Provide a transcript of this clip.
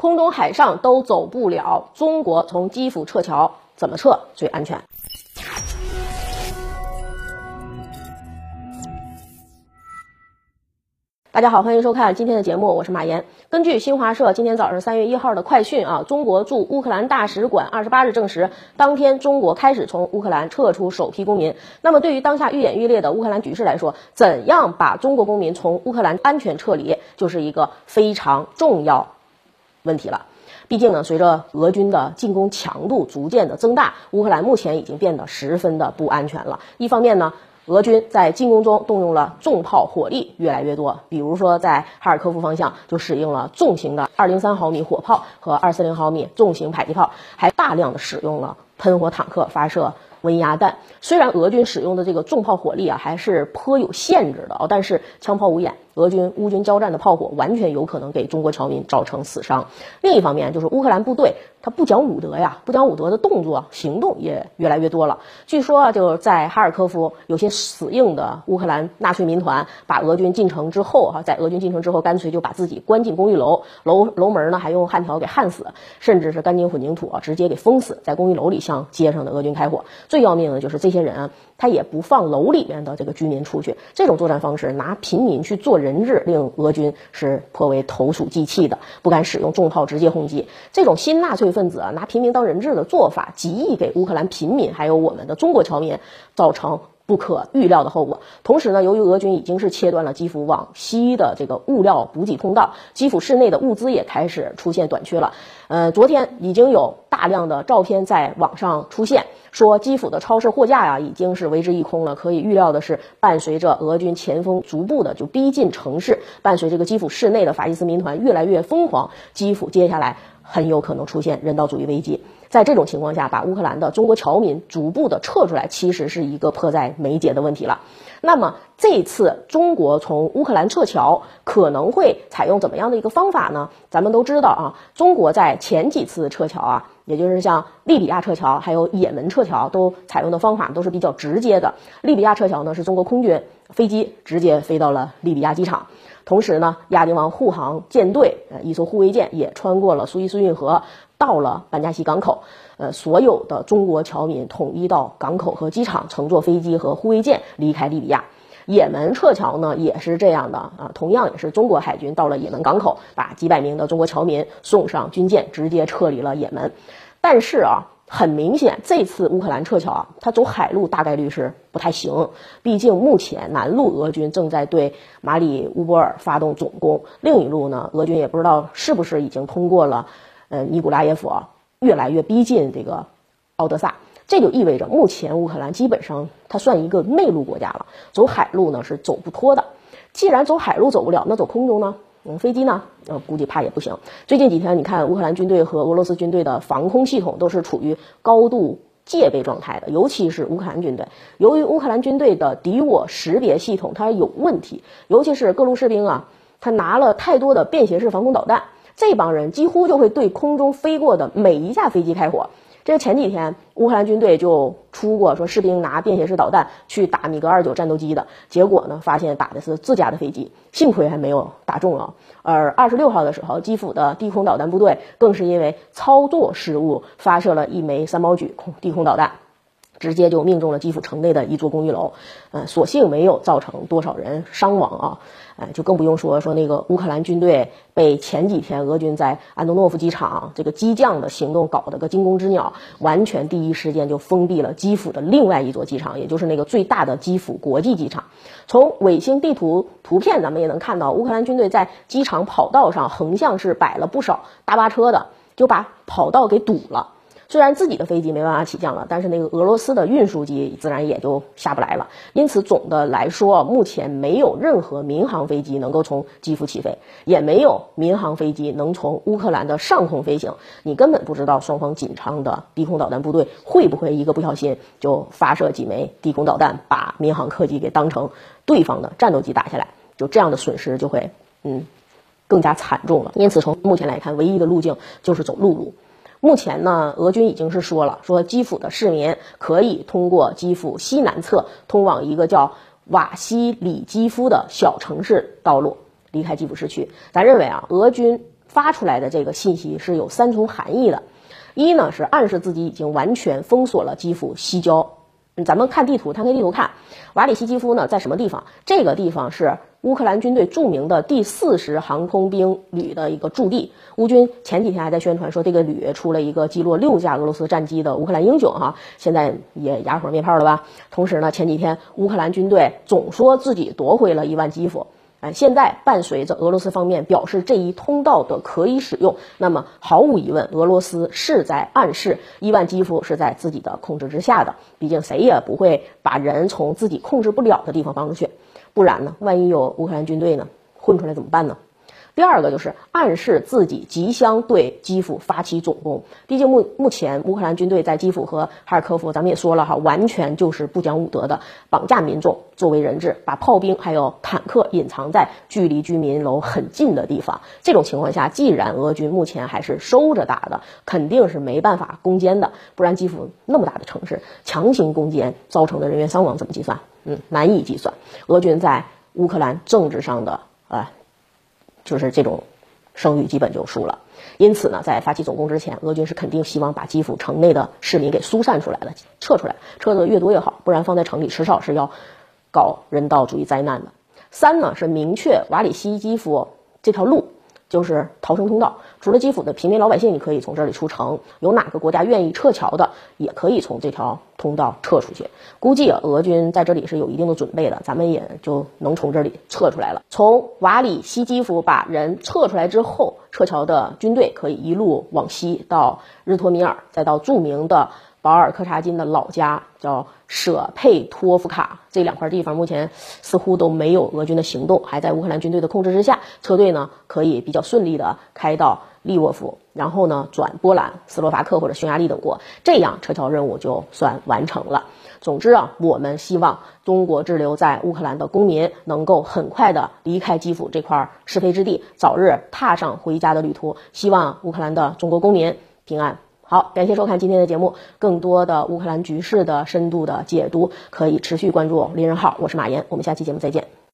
空中海上都走不了，中国从基辅撤侨怎么撤最安全？大家好，欢迎收看今天的节目，我是马岩。根据新华社今天早上三月一号的快讯啊，中国驻乌克兰大使馆二十八日证实，当天中国开始从乌克兰撤出首批公民。那么，对于当下愈演愈烈的乌克兰局势来说，怎样把中国公民从乌克兰安全撤离，就是一个非常重要问题了。毕竟呢，随着俄军的进攻强度逐渐的增大，乌克兰目前已经变得十分的不安全了。一方面呢，俄军在进攻中动用了重炮火力越来越多，比如说在哈尔科夫方向就使用了重型的二零三毫米火炮和二四零毫米重型迫击炮，还大量的使用了喷火坦克发射温压弹。虽然俄军使用的这个重炮火力啊还是颇有限制的啊，但是枪炮无眼。俄军乌军交战的炮火完全有可能给中国侨民造成死伤。另一方面，就是乌克兰部队不讲武德呀，不讲武德的动作行动也越来越多了。据说啊，就在哈尔科夫，有些死硬的乌克兰纳粹民团把俄军进城之后哈，在俄军进城之后，干脆就把自己关进公寓楼，楼楼门呢还用焊条给焊死，甚至是干金混凝土啊直接给封死在公寓楼里，向街上的俄军开火。最要命的就是这些人啊，他也不放楼里面的这个居民出去。这种作战方式，拿平民去做。人质令俄军是颇为投鼠忌器的，不敢使用重炮直接轰击。这种新纳粹分子啊，拿平民当人质的做法，极易给乌克兰平民还有我们的中国侨民造成不可预料的后果。同时呢，由于俄军已经是切断了基辅往西的这个物料补给通道，基辅市内的物资也开始出现短缺了。呃，昨天已经有大量的照片在网上出现。说基辅的超市货架呀，已经是为之一空了。可以预料的是，伴随着俄军前锋逐步的就逼近城市，伴随这个基辅市内的法西斯民团越来越疯狂，基辅接下来很有可能出现人道主义危机。在这种情况下，把乌克兰的中国侨民逐步的撤出来，其实是一个迫在眉睫的问题了。那么这次中国从乌克兰撤侨可能会采用怎么样的一个方法呢？咱们都知道啊，中国在前几次撤侨啊，也就是像利比亚撤侨，还有也门撤侨，都采用的方法都是比较直接的。利比亚撤侨呢，是中国空军飞机直接飞到了利比亚机场，同时呢，亚丁王护航舰队呃一艘护卫舰也穿过了苏伊士运河。到了班加西港口，呃，所有的中国侨民统一到港口和机场，乘坐飞机和护卫舰离开利比亚。也门撤侨呢，也是这样的啊，同样也是中国海军到了也门港口，把几百名的中国侨民送上军舰，直接撤离了也门。但是啊，很明显，这次乌克兰撤侨啊，他走海路大概率是不太行，毕竟目前南路俄军正在对马里乌波尔发动总攻，另一路呢，俄军也不知道是不是已经通过了。呃，尼古拉耶夫啊，越来越逼近这个奥德萨，这就意味着目前乌克兰基本上它算一个内陆国家了，走海路呢是走不脱的。既然走海路走不了，那走空中呢？嗯，飞机呢？呃，估计怕也不行。最近几天，你看乌克兰军队和俄罗斯军队的防空系统都是处于高度戒备状态的，尤其是乌克兰军队。由于乌克兰军队的敌我识别系统它有问题，尤其是各路士兵啊，他拿了太多的便携式防空导弹。这帮人几乎就会对空中飞过的每一架飞机开火。这个前几天乌克兰军队就出过说士兵拿便携式导弹去打米格二九战斗机的结果呢，发现打的是自家的飞机，幸亏还没有打中啊。而二十六号的时候，基辅的地空导弹部队更是因为操作失误发射了一枚三毛举空地空导弹。直接就命中了基辅城内的一座公寓楼，呃，所幸没有造成多少人伤亡啊，呃，就更不用说说那个乌克兰军队被前几天俄军在安东诺夫机场这个激将的行动搞得个惊弓之鸟，完全第一时间就封闭了基辅的另外一座机场，也就是那个最大的基辅国际机场。从卫星地图图片咱们也能看到，乌克兰军队在机场跑道上横向是摆了不少大巴车的，就把跑道给堵了。虽然自己的飞机没办法起降了，但是那个俄罗斯的运输机自然也就下不来了。因此，总的来说，目前没有任何民航飞机能够从基辅起飞，也没有民航飞机能从乌克兰的上空飞行。你根本不知道双方紧张的低空导弹部队会不会一个不小心就发射几枚低空导弹，把民航客机给当成对方的战斗机打下来，就这样的损失就会嗯更加惨重了。因此，从目前来看，唯一的路径就是走陆路。目前呢，俄军已经是说了，说基辅的市民可以通过基辅西南侧通往一个叫瓦西里基夫的小城市道路离开基辅市区。咱认为啊，俄军发出来的这个信息是有三重含义的。一呢是暗示自己已经完全封锁了基辅西郊。咱们看地图，摊开地图看，瓦里西基夫呢在什么地方？这个地方是乌克兰军队著名的第四十航空兵旅的一个驻地。乌军前几天还在宣传说这个旅出了一个击落六架俄罗斯战机的乌克兰英雄哈，现在也哑火灭炮了吧？同时呢，前几天乌克兰军队总说自己夺回了一万基辅。哎，现在伴随着俄罗斯方面表示这一通道的可以使用，那么毫无疑问，俄罗斯是在暗示伊万基夫是在自己的控制之下的。毕竟谁也不会把人从自己控制不了的地方放出去，不然呢，万一有乌克兰军队呢混出来怎么办呢？第二个就是暗示自己即将对基辅发起总攻，毕竟目目前乌克兰军队在基辅和哈尔科夫，咱们也说了哈，完全就是不讲武德的绑架民众作为人质，把炮兵还有坦克隐藏在距离居民楼很近的地方。这种情况下，既然俄军目前还是收着打的，肯定是没办法攻坚的，不然基辅那么大的城市强行攻坚造成的人员伤亡怎么计算？嗯，难以计算。俄军在乌克兰政治上的呃。就是这种声誉基本就输了，因此呢，在发起总攻之前，俄军是肯定希望把基辅城内的市民给疏散出来了，撤出来，撤的越多越好，不然放在城里迟早是要搞人道主义灾难的。三呢是明确瓦里西基夫这条路。就是逃生通道，除了基辅的平民老百姓，你可以从这里出城。有哪个国家愿意撤侨的，也可以从这条通道撤出去。估计，俄军在这里是有一定的准备的，咱们也就能从这里撤出来了。从瓦里西基辅把人撤出来之后，撤侨的军队可以一路往西到日托米尔，再到著名的。保尔柯察金的老家叫舍佩托夫卡，这两块地方目前似乎都没有俄军的行动，还在乌克兰军队的控制之下。车队呢可以比较顺利的开到利沃夫，然后呢转波兰、斯洛伐克或者匈牙利等国，这样撤侨任务就算完成了。总之啊，我们希望中国滞留在乌克兰的公民能够很快的离开基辅这块是非之地，早日踏上回家的旅途。希望乌克兰的中国公民平安。好，感谢收看今天的节目。更多的乌克兰局势的深度的解读，可以持续关注林人号。我是马岩，我们下期节目再见。